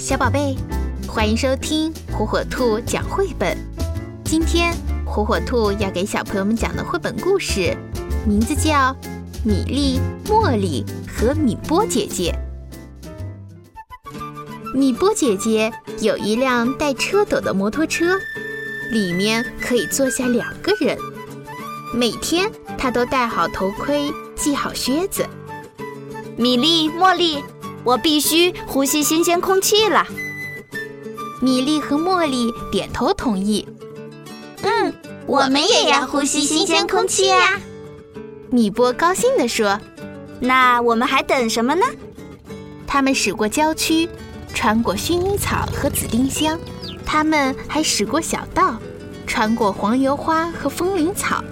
小宝贝，欢迎收听火火兔讲绘本。今天火火兔要给小朋友们讲的绘本故事，名字叫《米粒、茉莉和米波姐姐》。米波姐姐有一辆带车斗的摩托车，里面可以坐下两个人。每天她都戴好头盔，系好靴子。米粒、茉莉。我必须呼吸新鲜空气了。米莉和茉莉点头同意。嗯，我们也要呼吸新鲜空气呀！米波高兴地说。那我们还等什么呢？他们驶过郊区，穿过薰衣草和紫丁香，他们还驶过小道，穿过黄油花和风铃草。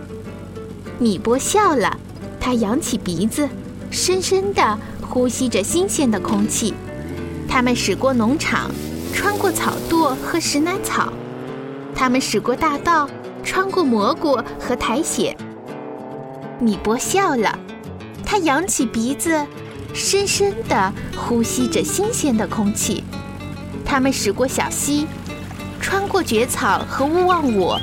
米波笑了，他扬起鼻子，深深地。呼吸着新鲜的空气，他们驶过农场，穿过草垛和石楠草，他们驶过大道，穿过蘑菇和苔藓。米波笑了，他扬起鼻子，深深地呼吸着新鲜的空气。他们驶过小溪，穿过蕨草和勿忘我，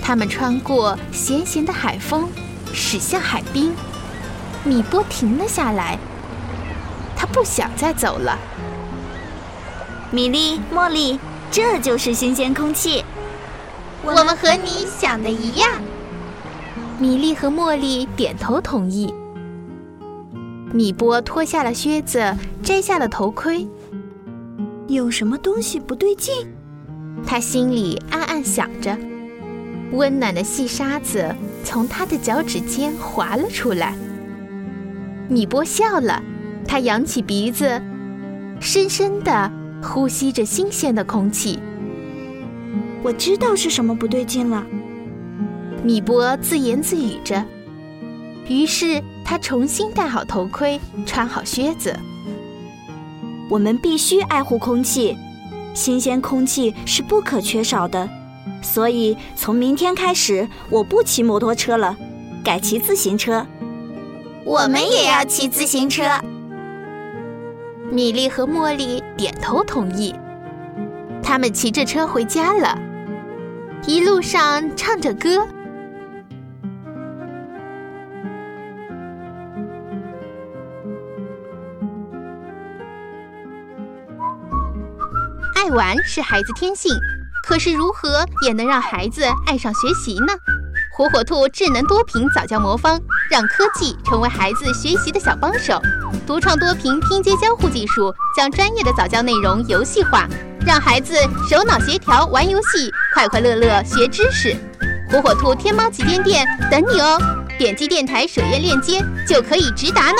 他们穿过咸咸的海风，驶向海滨。米波停了下来。他不想再走了。米莉、茉莉，这就是新鲜空气。我们和你想的一样。米莉和茉莉点头同意。米波脱下了靴子，摘下了头盔。有什么东西不对劲？他心里暗暗想着。温暖的细沙子从他的脚趾间滑了出来。米波笑了。他扬起鼻子，深深地呼吸着新鲜的空气。我知道是什么不对劲了，米波自言自语着。于是他重新戴好头盔，穿好靴子。我们必须爱护空气，新鲜空气是不可缺少的。所以从明天开始，我不骑摩托车了，改骑自行车。我们也要骑自行车。米莉和茉莉点头同意，他们骑着车回家了，一路上唱着歌。爱玩是孩子天性，可是如何也能让孩子爱上学习呢？火火兔智能多屏早教魔方，让科技成为孩子学习的小帮手。独创多屏拼接交互技术，将专业的早教内容游戏化，让孩子手脑协调玩游戏，快快乐乐学知识。火火兔天猫旗舰店等你哦！点击电台首页链接就可以直达呢。